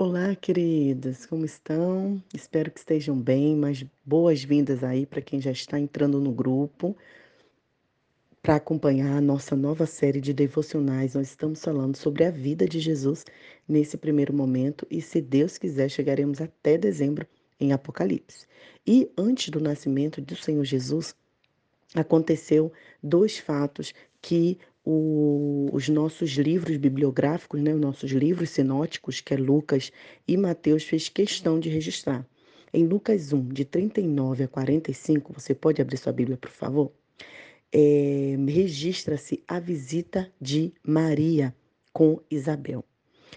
Olá, queridas, como estão? Espero que estejam bem, mas boas-vindas aí para quem já está entrando no grupo para acompanhar a nossa nova série de devocionais. Nós estamos falando sobre a vida de Jesus nesse primeiro momento e, se Deus quiser, chegaremos até dezembro em Apocalipse. E antes do nascimento do Senhor Jesus, aconteceu dois fatos que o, os nossos livros bibliográficos, né, os nossos livros sinóticos, que é Lucas e Mateus, fez questão de registrar. Em Lucas 1, de 39 a 45, você pode abrir sua Bíblia, por favor? É, registra-se a visita de Maria com Isabel.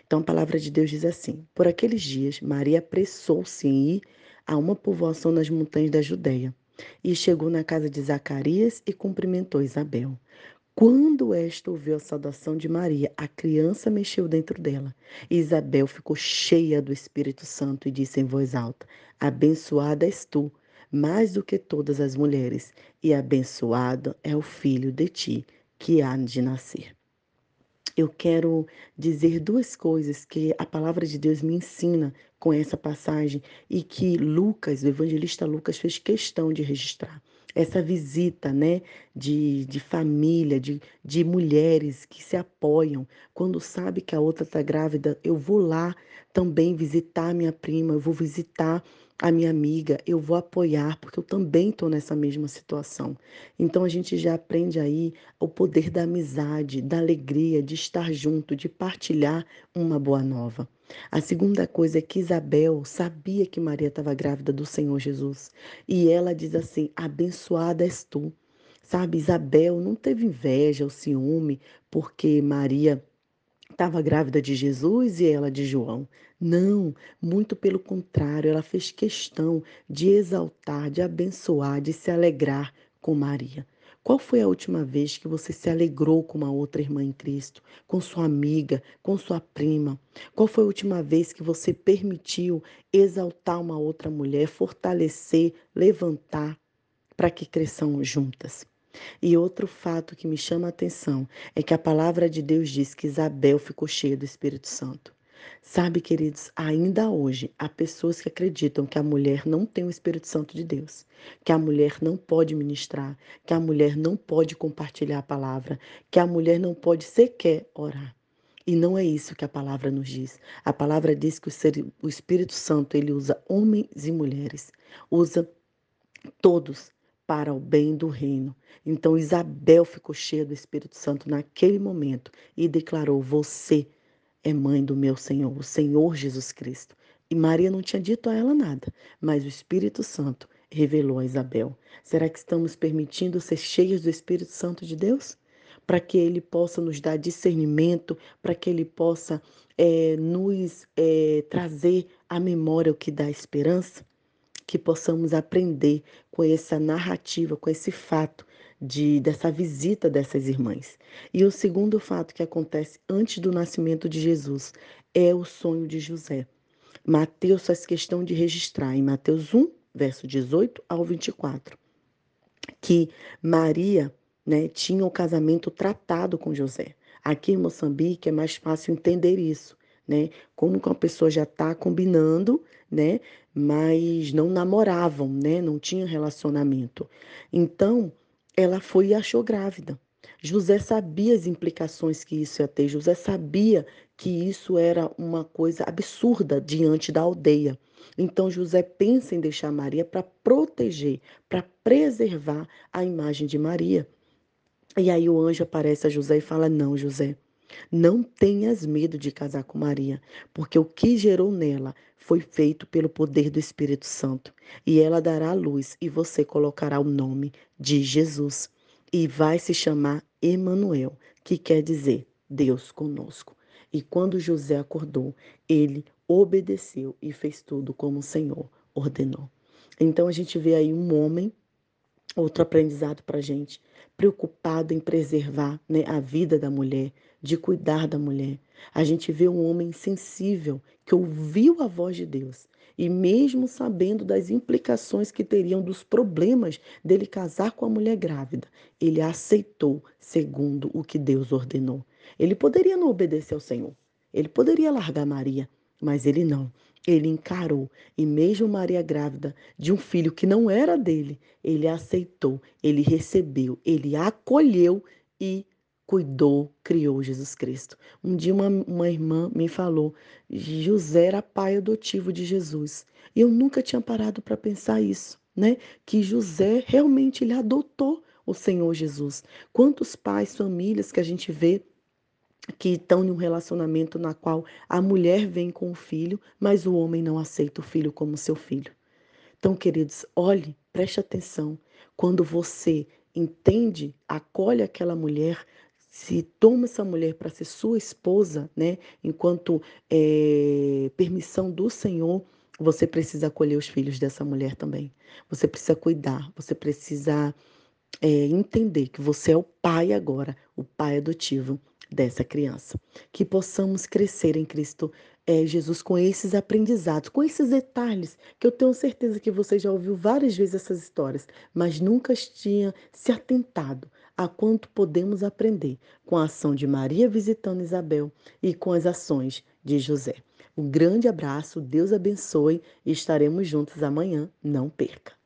Então a palavra de Deus diz assim: Por aqueles dias, Maria apressou-se em ir a uma povoação nas montanhas da Judéia e chegou na casa de Zacarias e cumprimentou Isabel. Quando esta ouviu a saudação de Maria, a criança mexeu dentro dela. Isabel ficou cheia do Espírito Santo e disse em voz alta: Abençoada és tu, mais do que todas as mulheres, e abençoado é o filho de ti que há de nascer. Eu quero dizer duas coisas que a palavra de Deus me ensina com essa passagem e que Lucas, o evangelista Lucas, fez questão de registrar essa visita, né, de, de família, de, de mulheres que se apoiam. Quando sabe que a outra está grávida, eu vou lá também visitar minha prima, eu vou visitar a minha amiga, eu vou apoiar, porque eu também estou nessa mesma situação. Então a gente já aprende aí o poder da amizade, da alegria, de estar junto, de partilhar uma boa nova. A segunda coisa é que Isabel sabia que Maria estava grávida do Senhor Jesus. E ela diz assim: abençoada és tu. Sabe, Isabel não teve inveja ou ciúme porque Maria estava grávida de Jesus e ela de João. Não, muito pelo contrário, ela fez questão de exaltar, de abençoar, de se alegrar com Maria. Qual foi a última vez que você se alegrou com uma outra irmã em Cristo, com sua amiga, com sua prima? Qual foi a última vez que você permitiu exaltar uma outra mulher, fortalecer, levantar para que cresçam juntas? E outro fato que me chama a atenção é que a palavra de Deus diz que Isabel ficou cheia do Espírito Santo. Sabe, queridos, ainda hoje há pessoas que acreditam que a mulher não tem o Espírito Santo de Deus, que a mulher não pode ministrar, que a mulher não pode compartilhar a palavra, que a mulher não pode sequer orar. E não é isso que a palavra nos diz. A palavra diz que o Espírito Santo ele usa homens e mulheres, usa todos para o bem do reino. Então Isabel ficou cheia do Espírito Santo naquele momento e declarou: Você é mãe do meu Senhor, o Senhor Jesus Cristo. E Maria não tinha dito a ela nada, mas o Espírito Santo revelou a Isabel. Será que estamos permitindo ser cheios do Espírito Santo de Deus? Para que ele possa nos dar discernimento, para que ele possa é, nos é, trazer à memória o que dá esperança? Que possamos aprender com essa narrativa, com esse fato de, dessa visita dessas irmãs. E o segundo fato que acontece antes do nascimento de Jesus é o sonho de José. Mateus faz questão de registrar em Mateus 1, verso 18 ao 24, que Maria né, tinha o casamento tratado com José. Aqui em Moçambique é mais fácil entender isso, né? Como que uma pessoa já está combinando, né? Mas não namoravam, né? Não tinham relacionamento. Então, ela foi e achou grávida. José sabia as implicações que isso ia ter. José sabia que isso era uma coisa absurda diante da aldeia. Então José pensa em deixar Maria para proteger, para preservar a imagem de Maria. E aí o anjo aparece a José e fala: Não, José, não tenhas medo de casar com Maria, porque o que gerou nela foi feito pelo poder do Espírito Santo. E ela dará a luz e você colocará o nome de Jesus. E vai se chamar Emanuel, que quer dizer Deus conosco. E quando José acordou, ele obedeceu e fez tudo como o Senhor ordenou. Então a gente vê aí um homem Outro aprendizado para gente, preocupado em preservar né, a vida da mulher, de cuidar da mulher. A gente vê um homem sensível que ouviu a voz de Deus e, mesmo sabendo das implicações que teriam dos problemas dele casar com a mulher grávida, ele aceitou segundo o que Deus ordenou. Ele poderia não obedecer ao Senhor, ele poderia largar Maria, Mas ele não. Ele encarou, e mesmo Maria grávida de um filho que não era dele, ele aceitou, ele recebeu, ele acolheu e cuidou, criou Jesus Cristo. Um dia uma, uma irmã me falou, José era pai adotivo de Jesus. E eu nunca tinha parado para pensar isso, né? Que José realmente ele adotou o Senhor Jesus. Quantos pais, famílias que a gente vê que estão em um relacionamento na qual a mulher vem com o filho, mas o homem não aceita o filho como seu filho. Então, queridos, olhe, preste atenção. Quando você entende, acolhe aquela mulher, se toma essa mulher para ser sua esposa, né? Enquanto é, permissão do Senhor, você precisa acolher os filhos dessa mulher também. Você precisa cuidar, você precisa é, entender que você é o pai agora, o pai adotivo dessa criança. Que possamos crescer em Cristo é, Jesus com esses aprendizados, com esses detalhes, que eu tenho certeza que você já ouviu várias vezes essas histórias, mas nunca tinha se atentado a quanto podemos aprender com a ação de Maria visitando Isabel e com as ações de José. Um grande abraço, Deus abençoe e estaremos juntos amanhã. Não perca!